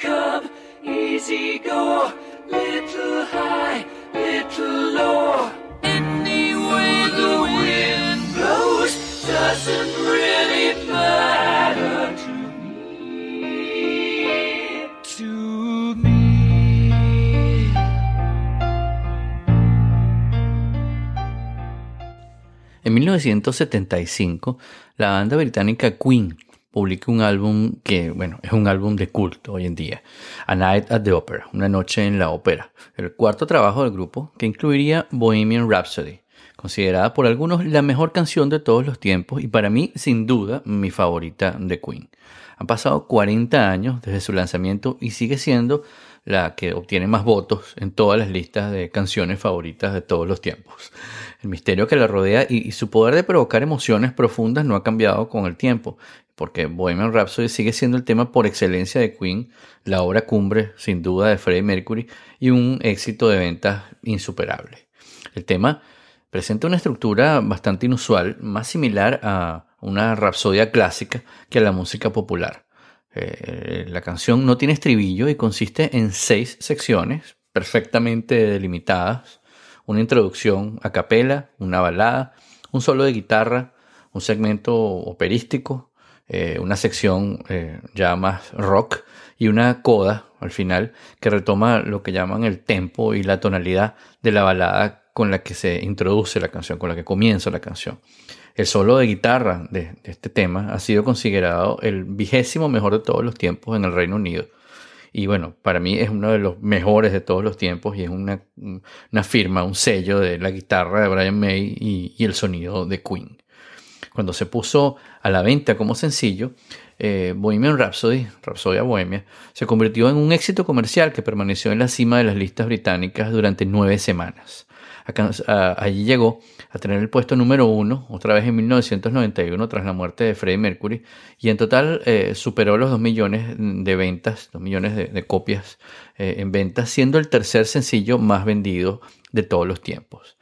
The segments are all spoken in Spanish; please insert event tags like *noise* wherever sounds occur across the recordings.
come, easy go. Little high, little low. Any way the wind blows doesn't really matter to me. To me. En 1975, la banda británica Queen publicó un álbum que, bueno, es un álbum de culto hoy en día, A Night at the Opera, una noche en la ópera, el cuarto trabajo del grupo que incluiría Bohemian Rhapsody, considerada por algunos la mejor canción de todos los tiempos y para mí, sin duda, mi favorita de Queen. Han pasado 40 años desde su lanzamiento y sigue siendo la que obtiene más votos en todas las listas de canciones favoritas de todos los tiempos. El misterio que la rodea y, su poder de provocar emociones profundas no ha cambiado con el tiempo, porque Bohemian Rhapsody sigue siendo el tema por excelencia de Queen, la obra cumbre sin duda de Freddie Mercury y un éxito de ventas insuperable. El tema presenta una estructura bastante inusual, más similar a una rapsodia clásica que a la música popular. Eh, la canción no tiene estribillo y consiste en seis secciones perfectamente delimitadas, una introducción a capela, una balada, un solo de guitarra, un segmento operístico, eh, una sección eh, ya más rock y una coda al final que retoma lo que llaman el tempo y la tonalidad de la balada con la que se introduce la canción, con la que comienza la canción. El solo de guitarra de, de este tema ha sido considerado el vigésimo mejor de todos los tiempos en el Reino Unido. Y bueno, para mí es uno de los mejores de todos los tiempos y es una, una firma, un sello de la guitarra de Brian May y, el sonido de Queen. Cuando se puso a la venta como sencillo, eh, Bohemian Rhapsody, Rhapsodia Bohemia, se convirtió en un éxito comercial que permaneció en la cima de las listas británicas durante nueve semanas. Allí llegó a tener el puesto número uno, otra vez en 1991, tras la muerte de Freddie Mercury, y en total eh, superó los 2 millones de ventas, 2 millones de, de copias eh, en ventas, siendo el tercer sencillo más vendido de todos los tiempos.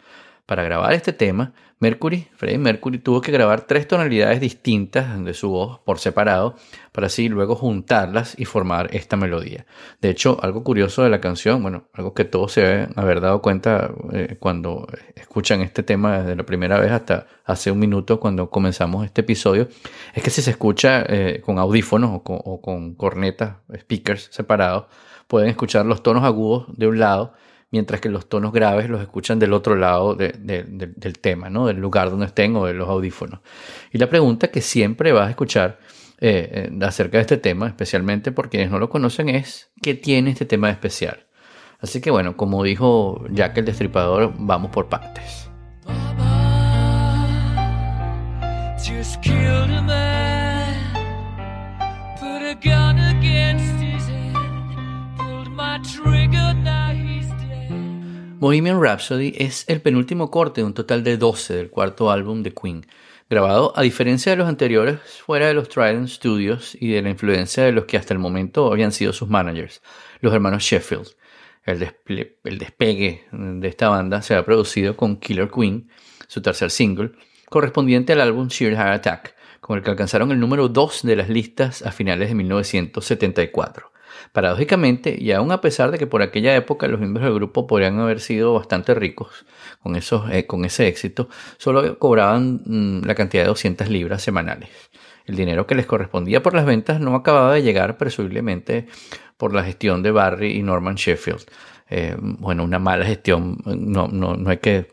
Para grabar este tema, Mercury, Freddie Mercury tuvo que grabar tres tonalidades distintas de su voz por separado para así luego juntarlas y formar esta melodía. De hecho, algo curioso de la canción, bueno, algo que todos se deben haber dado cuenta eh, cuando escuchan este tema desde la primera vez hasta hace un minuto cuando comenzamos este episodio, es que si se escucha eh, con audífonos o con, o con cornetas, speakers separados, pueden escuchar los tonos agudos de un lado mientras que los tonos graves los escuchan del otro lado de- de- de- del tema, ¿no? del lugar donde estén o de los audífonos. Y la pregunta que siempre vas a escuchar eh, eh, acerca de este tema, especialmente por quienes no lo conocen, es ¿qué tiene este tema de especial? Así que bueno, como dijo Jack el Destripador, vamos por partes. Mama just put a gun against his head, pulled my trigger. Bohemian Rhapsody es el penúltimo corte de un total de 12 del cuarto álbum de Queen, grabado a diferencia de los anteriores fuera de los Trident Studios y de la influencia de los que hasta el momento habían sido sus managers, los hermanos Sheffield. El, el despegue de esta banda se ha producido con Killer Queen, su tercer single, correspondiente al álbum Sheer Heart Attack, con el que alcanzaron el número 2 de las listas a finales de 1974. Paradójicamente, y aún a pesar de que por aquella época los miembros del grupo podrían haber sido bastante ricos con, esos, eh, con ese éxito, solo cobraban mm, la cantidad de 200 libras semanales. El dinero que les correspondía por las ventas no acababa de llegar, presumiblemente por la gestión de Barry y Norman Sheffield. Eh, bueno, una mala gestión, no, no, no hay que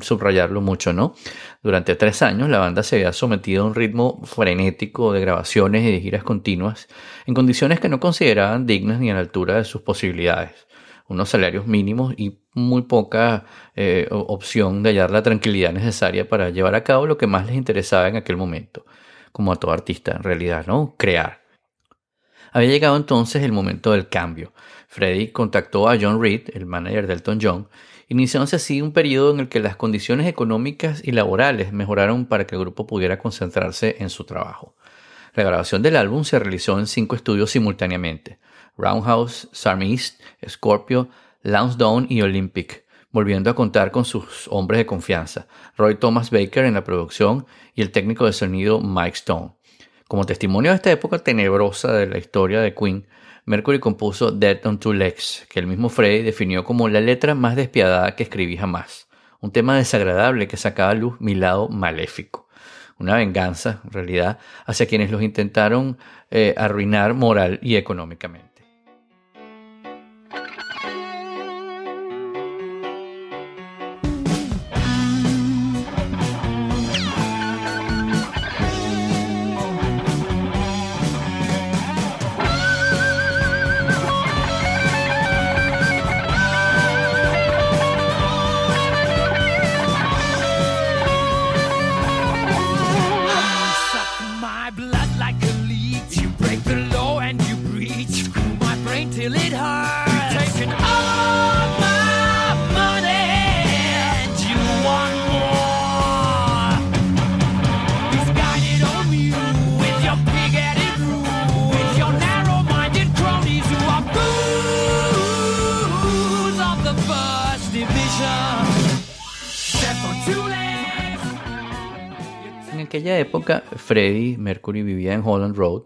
subrayarlo mucho, ¿no? Durante tres años la banda se había sometido a un ritmo frenético de grabaciones y de giras continuas en condiciones que no consideraban dignas ni a la altura de sus posibilidades. Unos salarios mínimos y muy poca eh, opción de hallar la tranquilidad necesaria para llevar a cabo lo que más les interesaba en aquel momento. como a todo artista en realidad, ¿no? Crear. Había llegado entonces el momento del cambio. Freddie contactó a John Reed, el manager de Elton John, iniciándose así un periodo en el que las condiciones económicas y laborales mejoraron para que el grupo pudiera concentrarse en su trabajo. La grabación del álbum se realizó en cinco estudios simultáneamente: Roundhouse, Sarm East, Scorpio, Lansdowne y Olympic, volviendo a contar con sus hombres de confianza, Roy Thomas Baker en la producción y el técnico de sonido Mike Stone. Como testimonio de esta época tenebrosa de la historia de Queen, Mercury compuso Dead on Two Legs, que el mismo Frey definió como la letra más despiadada que escribí jamás. Un tema desagradable que sacaba a luz mi lado maléfico. Una venganza, en realidad, hacia quienes los intentaron eh, arruinar moral y económicamente. Aquella época, Freddie Mercury vivía en Holland Road,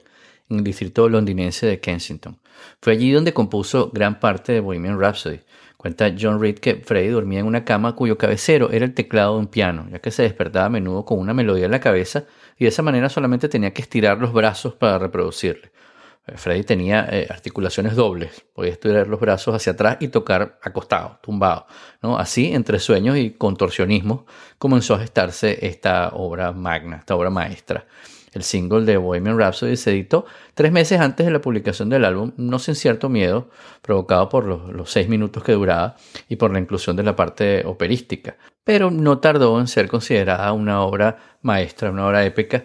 en el distrito londinense de Kensington. Fue allí donde compuso gran parte de Bohemian Rhapsody. Cuenta John Reed que Freddie dormía en una cama cuyo cabecero era el teclado de un piano, ya que se despertaba a menudo con una melodía en la cabeza y de esa manera solamente tenía que estirar los brazos para reproducirle. Eh, Freddy tenía eh, articulaciones dobles, podía estirar los brazos hacia atrás y tocar acostado, tumbado. Así, entre sueños y contorsionismo, comenzó a gestarse esta obra magna, esta obra maestra. El single de Bohemian Rhapsody se editó tres meses antes de la publicación del álbum, no sin cierto miedo, provocado por los, los seis minutos que duraba y por la inclusión de la parte operística. Pero no tardó en ser considerada una obra maestra, una obra épica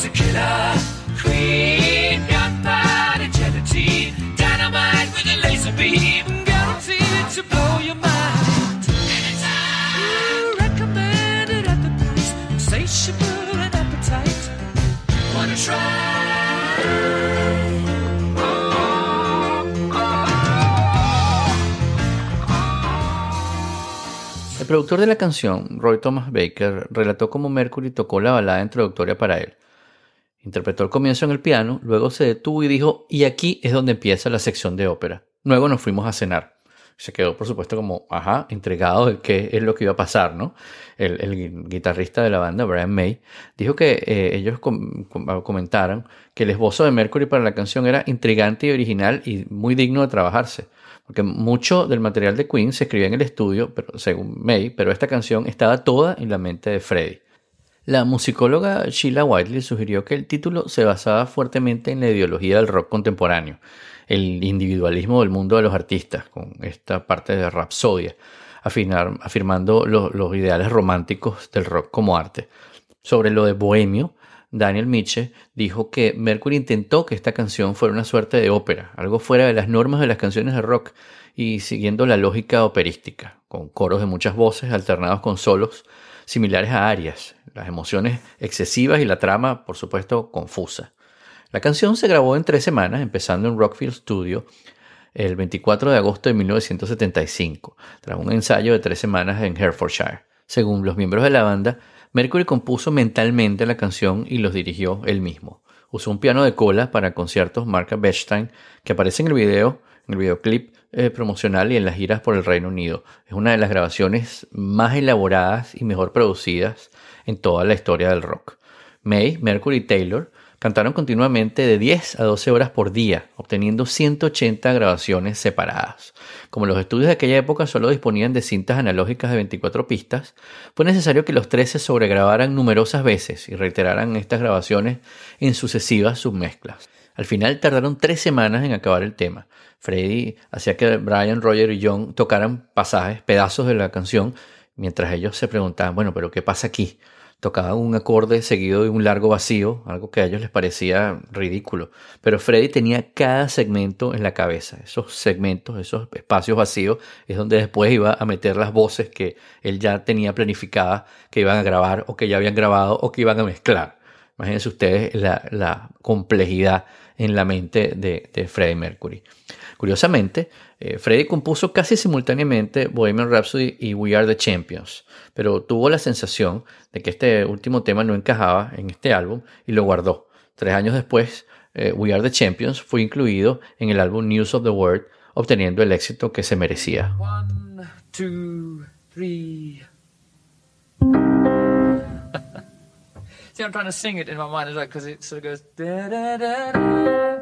She's a killer queen, gunpowder gelatine, dynamite with a laser beam, guaranteed to blow your mind. Anytime. Recommended at the price, insatiable and appetite. Wanna try? productor de la canción, Roy Thomas Baker, relató cómo Mercury tocó la balada introductoria para él. Interpretó el comienzo en el piano, luego se detuvo y dijo, y aquí es donde empieza la sección de ópera. Luego nos fuimos a cenar. Se quedó, por supuesto, como, ajá, entregado de qué es lo que iba a pasar, ¿no? El, guitarrista de la banda, Brian May, dijo que eh, ellos comentaron que el esbozo de Mercury para la canción era intrigante y original y muy digno de trabajarse porque mucho del material de Queen se escribía en el estudio, pero, según May, pero esta canción estaba toda en la mente de Freddie. La musicóloga Sheila Whiteley sugirió que el título se basaba fuertemente en la ideología del rock contemporáneo, el individualismo del mundo de los artistas, con esta parte de Rapsodia, afirmando los ideales románticos del rock como arte. Sobre lo de bohemio, Daniel Miche, dijo que Mercury intentó que esta canción fuera una suerte de ópera, algo fuera de las normas de las canciones de rock y siguiendo la lógica operística, con coros de muchas voces alternados con solos similares a arias, las emociones excesivas y la trama, por supuesto, confusa. La canción se grabó en tres semanas, empezando en Rockfield Studio el 24 de agosto de 1975, tras un ensayo de tres semanas en Herefordshire. Según los miembros de la banda, Mercury compuso mentalmente la canción y los dirigió él mismo. Usó un piano de cola para conciertos marca Bechstein que aparece en el video, en el videoclip eh, promocional y en las giras por el Reino Unido. Es una de las grabaciones más elaboradas y mejor producidas en toda la historia del rock. May, Mercury y Taylor cantaron continuamente de 10 a 12 horas por día, obteniendo 180 grabaciones separadas. Como los estudios de aquella época solo disponían de cintas analógicas de 24 pistas, fue necesario que los tres se sobregrabaran numerosas veces y reiteraran estas grabaciones en sucesivas submezclas. Al final tardaron tres semanas en acabar el tema. Freddie hacía que Brian, Roger y John tocaran pasajes, pedazos de la canción, mientras ellos se preguntaban, bueno, pero ¿qué pasa aquí? tocaban un acorde seguido de un largo vacío, algo que a ellos les parecía ridículo. Pero Freddy tenía cada segmento en la cabeza. Esos segmentos, esos espacios vacíos, es donde después iba a meter las voces que él ya tenía planificadas, que iban a grabar o que ya habían grabado o que iban a mezclar. Imagínense ustedes la, complejidad en la mente de, de Freddie Mercury. Curiosamente, eh, Freddie compuso casi simultáneamente Bohemian Rhapsody y We Are the Champions, pero tuvo la sensación de que este último tema no encajaba en este álbum y lo guardó. Tres años después, eh, We Are the Champions fue incluido en el álbum News of the World, obteniendo el éxito que se merecía. One, two, three. *laughs* See, I'm trying to sing it in my mind because it sort of goes.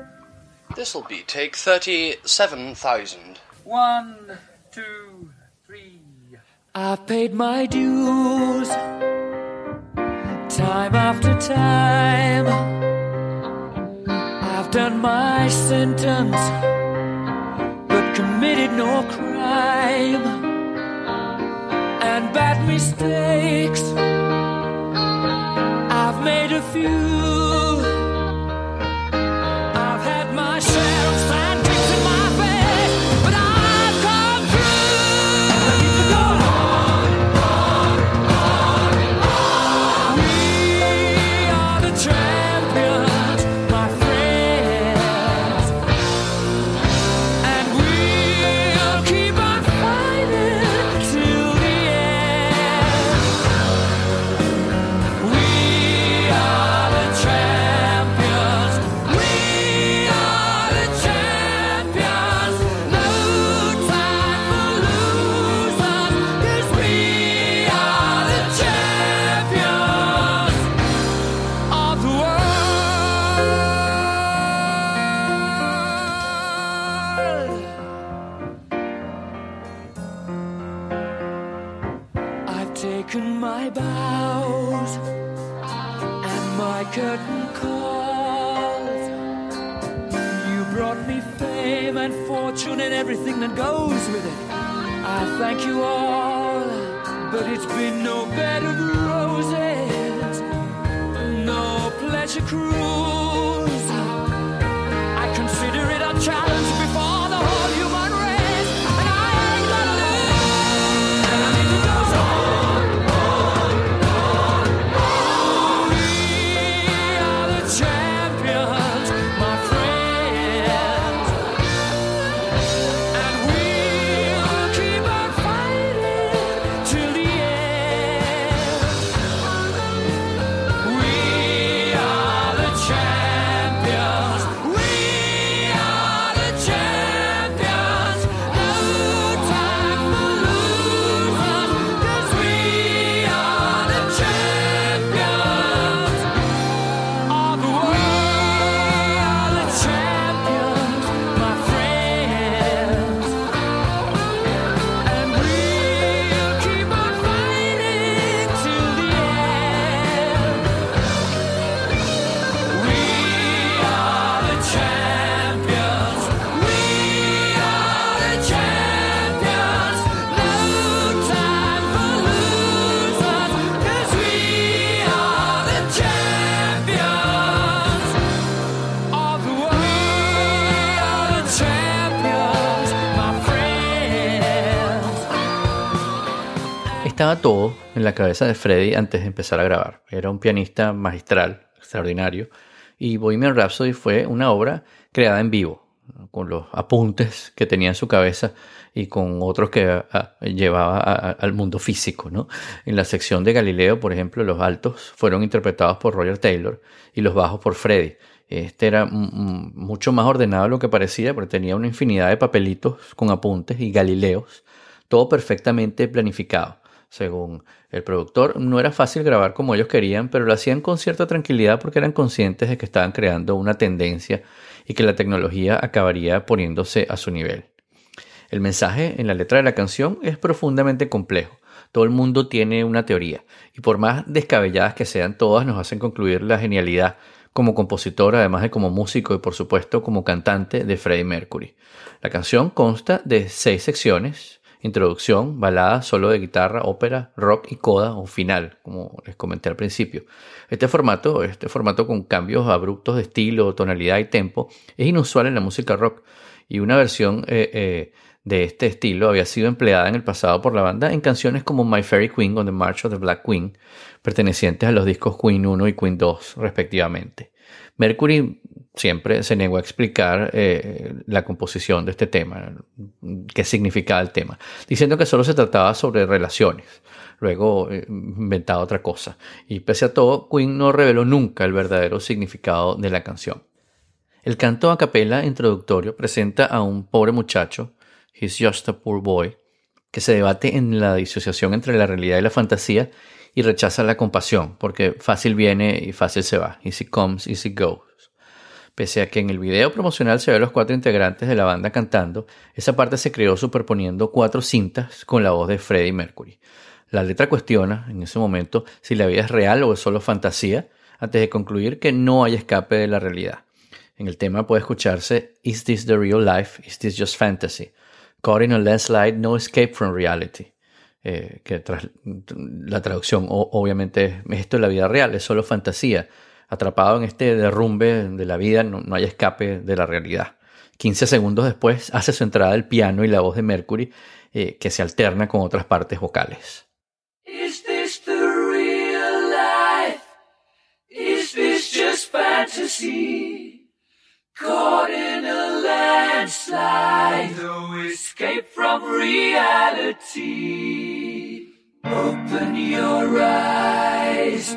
This'll be take 37,000. One, two, three. I've paid my dues time after time. I've done my sentence, but committed no crime. And bad mistakes, I've made a few. Cabeza de Freddie antes de empezar a grabar. Era un pianista magistral, extraordinario, y Bohemian Rhapsody fue una obra creada en vivo, con los apuntes que tenía en su cabeza y con otros que ah, llevaba al mundo físico. ¿no? En la sección de Galileo, por ejemplo, los altos fueron interpretados por Roger Taylor y los bajos por Freddie. Este era mucho más ordenado de lo que parecía, porque tenía una infinidad de papelitos con apuntes y galileos, todo perfectamente planificado. Según el productor, no era fácil grabar como ellos querían, pero lo hacían con cierta tranquilidad porque eran conscientes de que estaban creando una tendencia y que la tecnología acabaría poniéndose a su nivel. El mensaje en la letra de la canción es profundamente complejo. Todo el mundo tiene una teoría, y por más descabelladas que sean, todas nos hacen concluir la genialidad como compositor, además de como músico y por supuesto como cantante de Freddie Mercury. La canción consta de seis secciones, introducción, balada, solo de guitarra, ópera, rock y coda o final, como les comenté al principio. Este formato, este formato con cambios abruptos de estilo, tonalidad y tempo, es inusual en la música rock y una versión eh, eh, de este estilo había sido empleada en el pasado por la banda en canciones como My Fairy Queen o The March of the Black Queen, pertenecientes a los discos Queen 1 y Queen 2 respectivamente. Mercury siempre se negó a explicar eh, la composición de este tema, qué significaba el tema, diciendo que solo se trataba sobre relaciones. Luego eh, inventaba otra cosa. Y pese a todo, Queen no reveló nunca el verdadero significado de la canción. El canto a capela introductorio presenta a un pobre muchacho He's Just a Poor Boy, que se debate en la disociación entre la realidad y la fantasía y rechaza la compasión, porque fácil viene y fácil se va. Easy comes, easy goes. Pese a que en el video promocional se ve a los cuatro integrantes de la banda cantando, esa parte se creó superponiendo cuatro cintas con la voz de Freddie Mercury. La letra cuestiona, en ese momento, si la vida es real o es solo fantasía, antes de concluir que no hay escape de la realidad. En el tema puede escucharse Is this the real life? Is this just fantasy? Caught in a landslide, no escape from reality. Eh, que la traducción obviamente es esto es la vida real, es solo fantasía. Atrapado en este derrumbe de la vida, no, hay escape de la realidad. 15 segundos después hace su entrada el piano y la voz de Mercury, eh, que se alterna con otras partes vocales. Is this real life? Just fantasy? Caught in a landslide, no escape from reality. Open your eyes,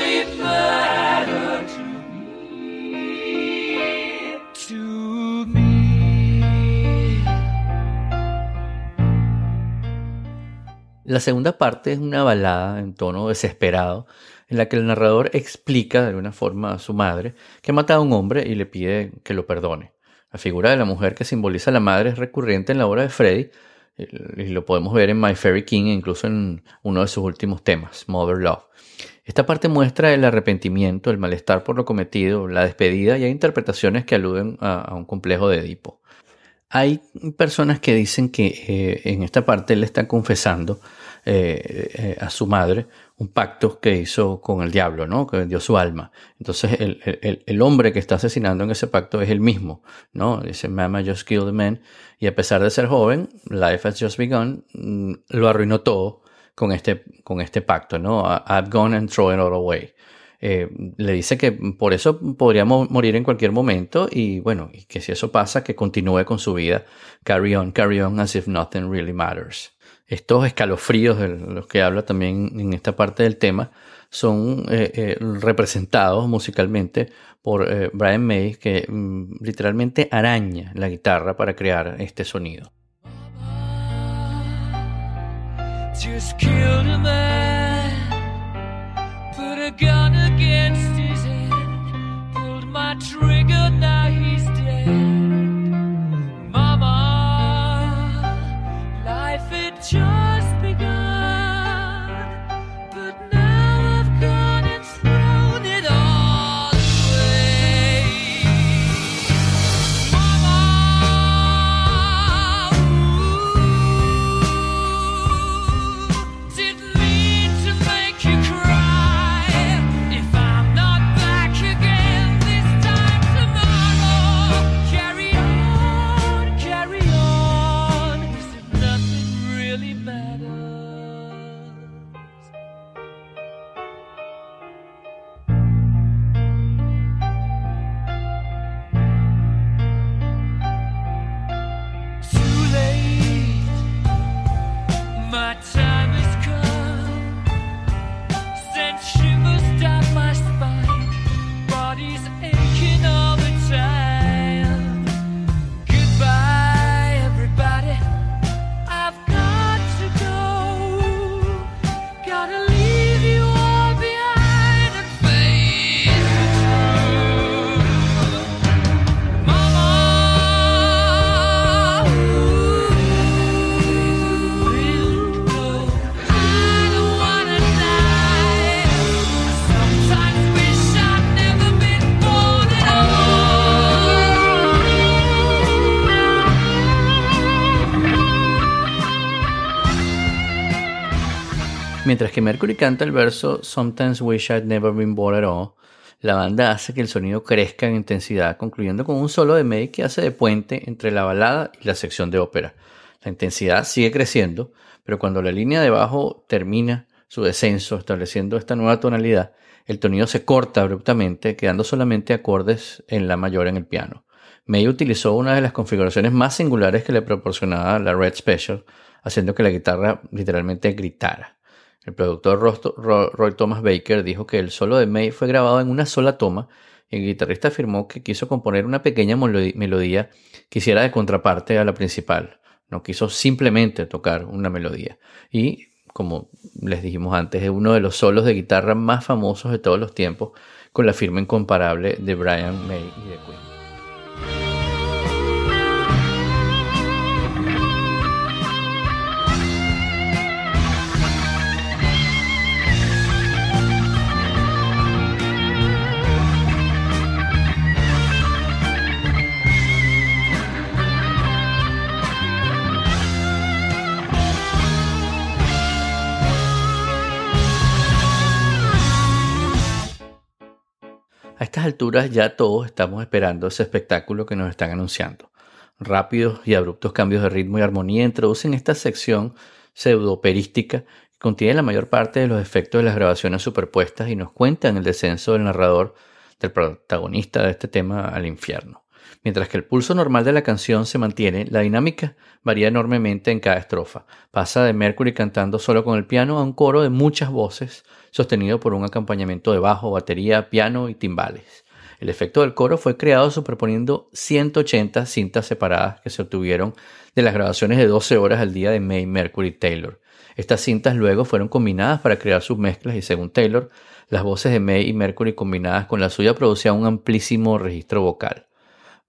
La segunda parte es una balada en tono desesperado en la que el narrador explica de alguna forma a su madre que ha matado a un hombre y le pide que lo perdone. La figura de la mujer que simboliza a la madre es recurrente en la obra de Freddy y lo podemos ver en My Fairy King e incluso en uno de sus últimos temas, Mother Love. Esta parte muestra el arrepentimiento, el malestar por lo cometido, la despedida y hay interpretaciones que aluden a, un complejo de Edipo. Hay personas que dicen que eh, en esta parte él está confesando eh, eh, a su madre un pacto que hizo con el diablo, ¿no? Que vendió su alma. Entonces el, hombre que está asesinando en ese pacto es el mismo, ¿no? Dice, Mama just killed a man. Y a pesar de ser joven, life has just begun, mm, lo arruinó todo con este, con este pacto, ¿no? I've gone and thrown it all away. Eh, le dice que por eso podría morir en cualquier momento y bueno, y que si eso pasa, que continúe con su vida, carry on, carry on as if nothing really matters estos escalofríos de los que habla también en esta parte del tema son eh, eh, representados musicalmente por eh, Brian May, que mm, literalmente araña la guitarra para crear este sonido. sure got time. Mientras que Mercury canta el verso Sometimes Wish I'd Never Been Born at All, la banda hace que el sonido crezca en intensidad, concluyendo con un solo de May que hace de puente entre la balada y la sección de ópera. La intensidad sigue creciendo, pero cuando la línea de bajo termina su descenso, estableciendo esta nueva tonalidad, el tonido se corta abruptamente, quedando solamente acordes en la mayor en el piano. May utilizó una de las configuraciones más singulares que le proporcionaba la Red Special, haciendo que la guitarra literalmente gritara. El productor Roy Thomas Baker dijo que el solo de May fue grabado en una sola toma y el guitarrista afirmó que quiso componer una pequeña melodía que hiciera de contraparte a la principal. No quiso simplemente tocar una melodía. Y, como les dijimos antes, es uno de los solos de guitarra más famosos de todos los tiempos, con la firma incomparable de Brian May y de Queen. Estas alturas ya todos estamos esperando ese espectáculo que nos están anunciando. Rápidos y abruptos cambios de ritmo y armonía introducen esta sección pseudo-operística que contiene la mayor parte de los efectos de las grabaciones superpuestas y nos cuentan el descenso del narrador, del protagonista de este tema, al infierno. Mientras que el pulso normal de la canción se mantiene, la dinámica varía enormemente en cada estrofa. Pasa de Mercury cantando solo con el piano a un coro de muchas voces, sostenido por un acompañamiento de bajo, batería, piano y timbales. El efecto del coro fue creado superponiendo 180 cintas separadas que se obtuvieron de las grabaciones de 12 horas al día de May Mercury Taylor. Estas cintas luego fueron combinadas para crear sus mezclas y según Taylor, las voces de May y Mercury combinadas con la suya producían un amplísimo registro vocal.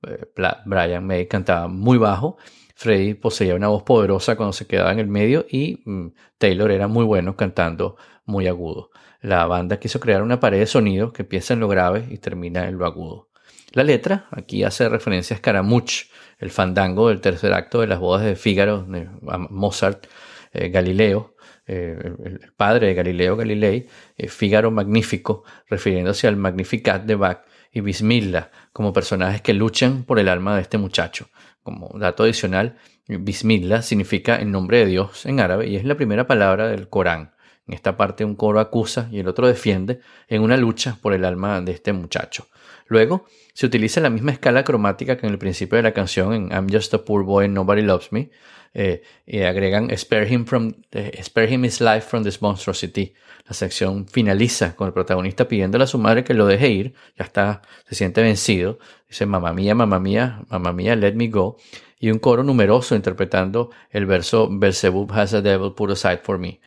Eh, Brian May cantaba muy bajo, Freddie poseía una voz poderosa cuando se quedaba en el medio y mm, Taylor era muy bueno cantando muy agudo. La banda quiso crear una pared de sonidos que empieza en lo grave y termina en lo agudo. La letra aquí hace referencia a Scaramouche, el fandango del tercer acto de las bodas de Fígaro de Mozart, eh, Galileo, eh, el, padre de Galileo Galilei, Fígaro Magnífico, refiriéndose al Magnificat de Bach, y Bismillah como personajes que luchan por el alma de este muchacho. Como dato adicional, Bismillah significa el nombre de Dios en árabe y es la primera palabra del Corán. En esta parte un coro acusa y el otro defiende en una lucha por el alma de este muchacho. Luego se utiliza la misma escala cromática que en el principio de la canción en I'm Just a Poor Boy Nobody Loves Me eh, y agregan spare him, from, eh, spare him his life from this monstrosity. La sección finaliza con el protagonista pidiéndole a su madre que lo deje ir, ya está, se siente vencido, dice mamá mía, mamá mía, mamá mía, let me go, y un coro numeroso interpretando el verso Belzebub has a devil put aside for me.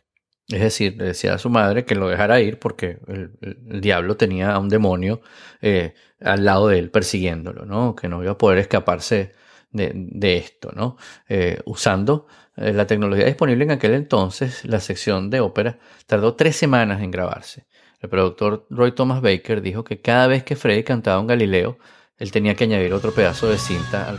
Es decir, le decía a su madre que lo dejara ir porque el, diablo tenía a un demonio eh, al lado de él persiguiéndolo, ¿no? Que no iba a poder escaparse de, esto, ¿no? Eh, usando eh, la tecnología disponible en aquel entonces, la sección de ópera tardó tres semanas en grabarse. El productor Roy Thomas Baker dijo que cada vez que Freddy cantaba un Galileo, él tenía que añadir otro pedazo de cinta al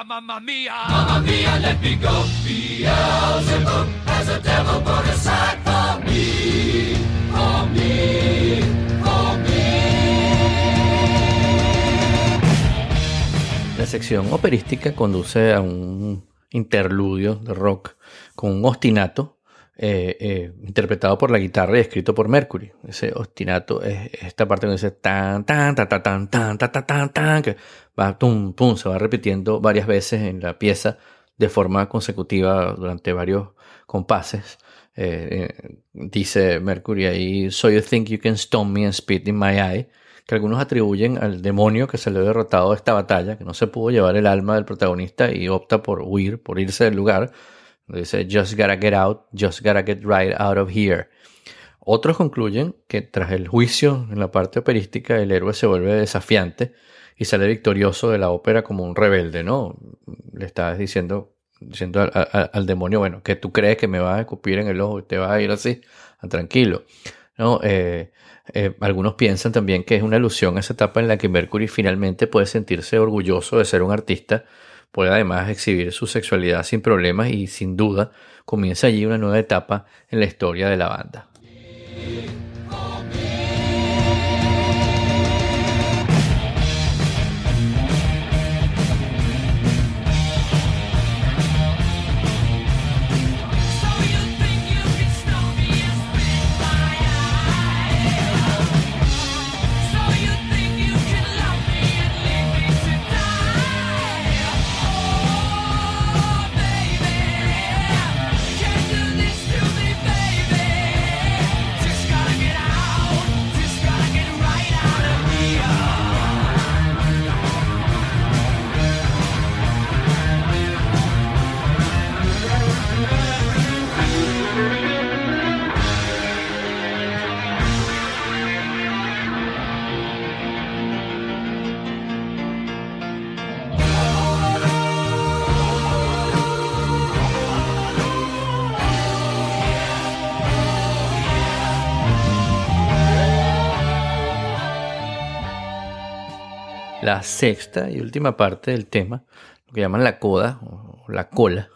mia, mamma mia. Mamma mia, let me go. Beelzebub has a devil put aside for me, for me, for me. La sección operística conduce a un interludio de rock con un ostinato eh, eh, interpretado por la guitarra y escrito por Mercury. Ese ostinato es esta parte donde dice tan, tan, tan, tan, tan, tan, tan, tan, tan, que se va repitiendo varias veces en la pieza de forma consecutiva durante varios compases. Eh, eh, dice Mercury ahí, So you think you can stone me and spit in my eye, que algunos atribuyen al demonio que se le ha derrotado esta batalla, que no se pudo llevar el alma del protagonista y opta por huir, por irse del lugar. Dice, just gotta get out, just gotta get right out of here. Otros concluyen que tras el juicio en la parte operística el héroe se vuelve desafiante y sale victorioso de la ópera como un rebelde, ¿no? Le estás diciendo, diciendo al, demonio, bueno, que tú crees que me vas a escupir en el ojo y te vas a ir así, ah, tranquilo, ¿no? Eh, eh, algunos piensan también que es una alusión a esa etapa en la que Mercury finalmente puede sentirse orgulloso de ser un artista, puede además exhibir su sexualidad sin problemas y sin duda comienza allí una nueva etapa en la historia de la banda. Yeah. La sexta y última parte del tema, lo que llaman la coda o la cola,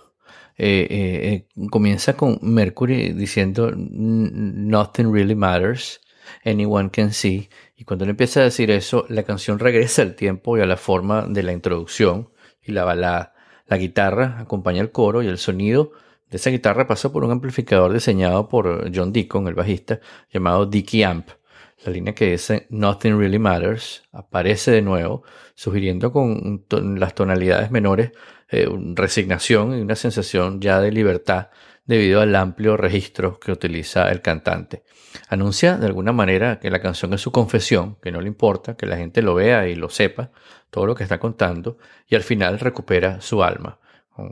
eh, eh, eh, comienza con Mercury diciendo Nothing really matters, anyone can see. Y cuando él empieza a decir eso, la canción regresa al tiempo y a la forma de la introducción y la balada. La guitarra acompaña el coro y el sonido de esa guitarra pasa por un amplificador diseñado por John Deacon, el bajista, llamado Dicky Amp. La línea que dice Nothing Really Matters aparece de nuevo, sugiriendo con las tonalidades menores eh, resignación y una sensación ya de libertad debido al amplio registro que utiliza el cantante. Anuncia de alguna manera que la canción es su confesión, que no le importa, que la gente lo vea y lo sepa, todo lo que está contando, y al final recupera su alma,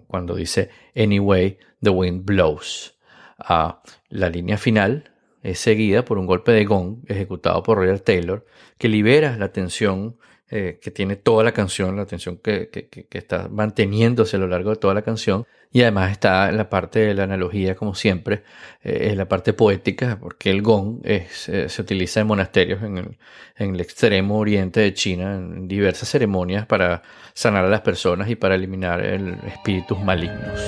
cuando dice Anyway, the wind blows. Ah, la línea final es seguida por un golpe de gong ejecutado por Royal Taylor que libera la tensión eh, que tiene toda la canción, la tensión que, está manteniéndose a lo largo de toda la canción. Y además está en la parte de la analogía, como siempre, eh, en la parte poética, porque el gong es, eh, se utiliza en monasterios en el, en el extremo oriente de China, en diversas ceremonias para sanar a las personas y para eliminar el, espíritus malignos.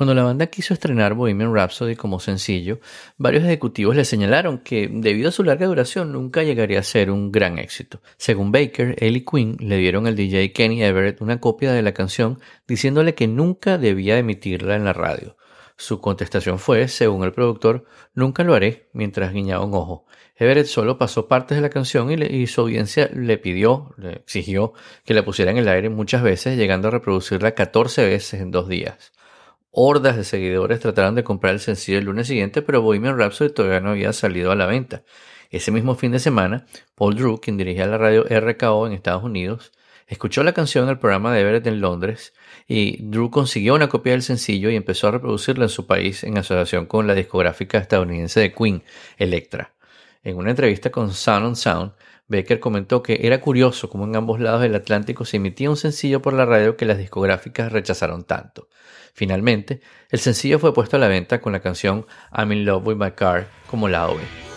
Cuando la banda quiso estrenar Bohemian Rhapsody como sencillo, varios ejecutivos le señalaron que, debido a su larga duración, nunca llegaría a ser un gran éxito. Según Baker, y Quinn le dieron al DJ Kenny Everett una copia de la canción diciéndole que nunca debía emitirla en la radio. Su contestación fue, según el productor, nunca lo haré, mientras guiñaba un ojo. Everett solo pasó partes de la canción y, y, su audiencia le pidió, le exigió que la pusiera en el aire muchas veces, llegando a reproducirla 14 veces en dos días. Hordas de seguidores trataron de comprar el sencillo el lunes siguiente, pero Bohemian Rhapsody todavía no había salido a la venta. Ese mismo fin de semana, Paul Drew, quien dirigía la radio RKO en Estados Unidos, escuchó la canción en el programa de Everett en Londres y Drew consiguió una copia del sencillo y empezó a reproducirla en su país en asociación con la discográfica estadounidense de Queen, Electra. En una entrevista con Sound on Sound, Baker comentó que era curioso cómo en ambos lados del Atlántico se emitía un sencillo por la radio que las discográficas rechazaron tanto. Finalmente, el sencillo fue puesto a la venta con la canción I'm in Love with My Car como lado B.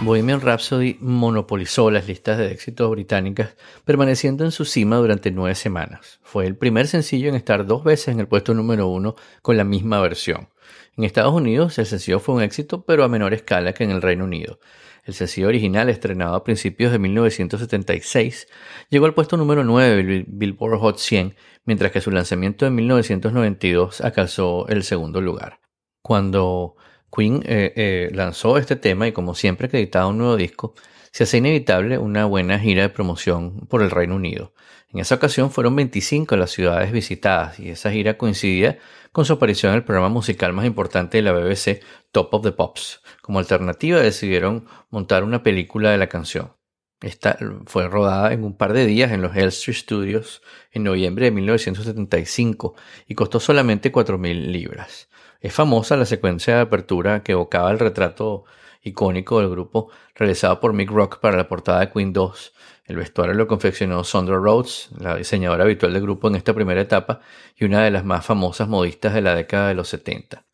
Bohemian Rhapsody monopolizó las listas de éxitos británicas, permaneciendo en su cima durante nueve semanas. Fue el primer sencillo en estar dos veces en el puesto número uno con la misma versión. En Estados Unidos, el sencillo fue un éxito, pero a menor escala que en el Reino Unido. El sencillo original, estrenado a principios de 1976, llegó al puesto número 9 del Billboard Hot 100, mientras que su lanzamiento en 1992 alcanzó el segundo lugar. Cuando Queen eh, eh, lanzó este tema y como siempre acreditaba un nuevo disco, se hace inevitable una buena gira de promoción por el Reino Unido. En esa ocasión fueron 25 las ciudades visitadas y esa gira coincidía con su aparición en el programa musical más importante de la BBC, Top of the Pops. Como alternativa decidieron montar una película de la canción. Esta fue rodada en un par de días en los Elstree Studios en noviembre de 1975 y costó solamente 4.000 libras. Es famosa la secuencia de apertura que evocaba el retrato icónico del grupo realizado por Mick Rock para la portada de Queen 2. El vestuario lo confeccionó Sondra Rhodes, la diseñadora habitual del grupo en esta primera etapa y una de las más famosas modistas de la década de los 70.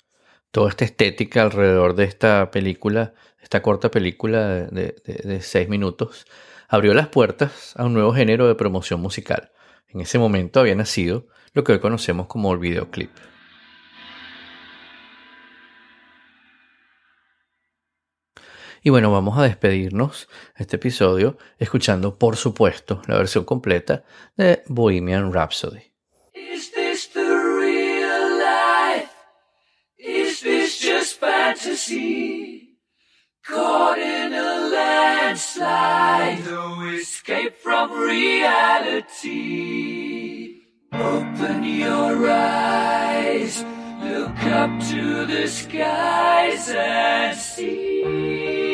Toda esta estética alrededor de esta película, esta corta película de, de, seis minutos, abrió las puertas a un nuevo género de promoción musical. En ese momento había nacido lo que hoy conocemos como el videoclip. Y bueno, vamos a despedirnos este episodio escuchando, por supuesto, la versión completa de Bohemian Rhapsody. Is this the real life? Is this just fantasy? Caught in a landslide, no escape from reality. Open your eyes, look up to the skies and see.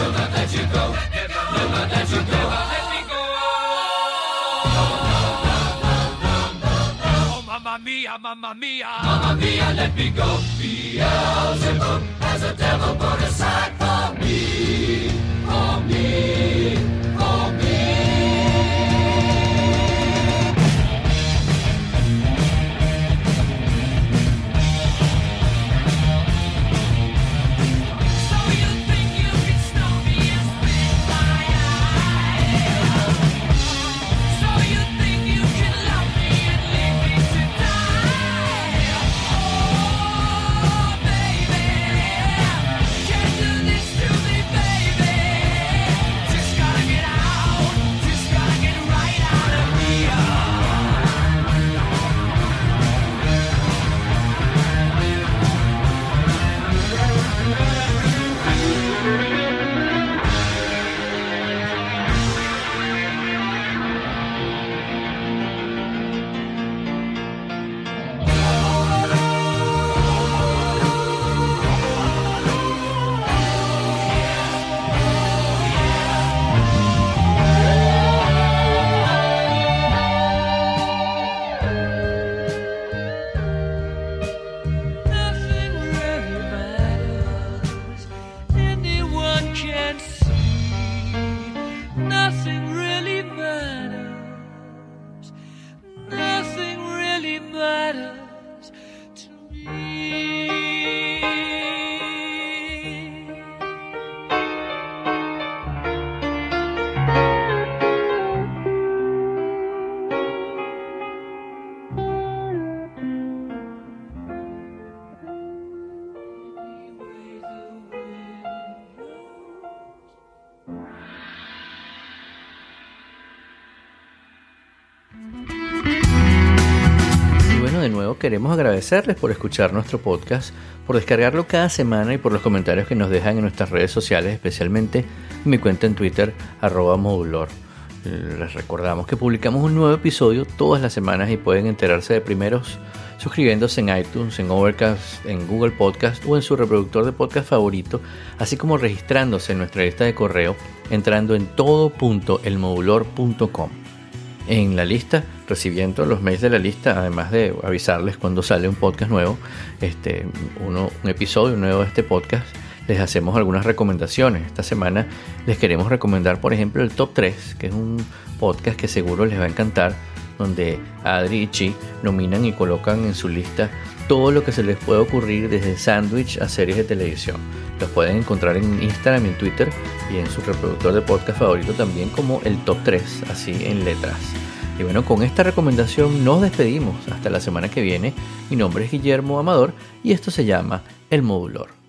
Will not let you go. Never let you go. Oh, mamma mia, mamma mia. Mamma mia, let me go. Beelzebub has a devil put aside. For me. For me. Queremos agradecerles por escuchar nuestro podcast, por descargarlo cada semana y por los comentarios que nos dejan en nuestras redes sociales, especialmente en mi cuenta en Twitter, arroba modulor. Les recordamos que publicamos un nuevo episodio todas las semanas y pueden enterarse de primeros suscribiéndose en iTunes, en Overcast, en Google Podcast o en su reproductor de podcast favorito, así como registrándose en nuestra lista de correo entrando en todo.elmodulor.com en la lista, recibiendo los mails de la lista, además de avisarles cuando sale un podcast nuevo, este, uno, un episodio nuevo de este podcast, les hacemos algunas recomendaciones. Esta semana les queremos recomendar, por ejemplo, el Top 3, que es un podcast que seguro les va a encantar, donde Adri y Chi nominan y colocan en su lista todo lo que se les puede ocurrir desde sándwich a series de televisión. Los pueden encontrar en Instagram en Twitter y en su reproductor de podcast favorito también como el top 3, así en letras. Y bueno, con esta recomendación nos despedimos. Hasta la semana que viene. Mi nombre es Guillermo Amador y esto se llama El Modulor.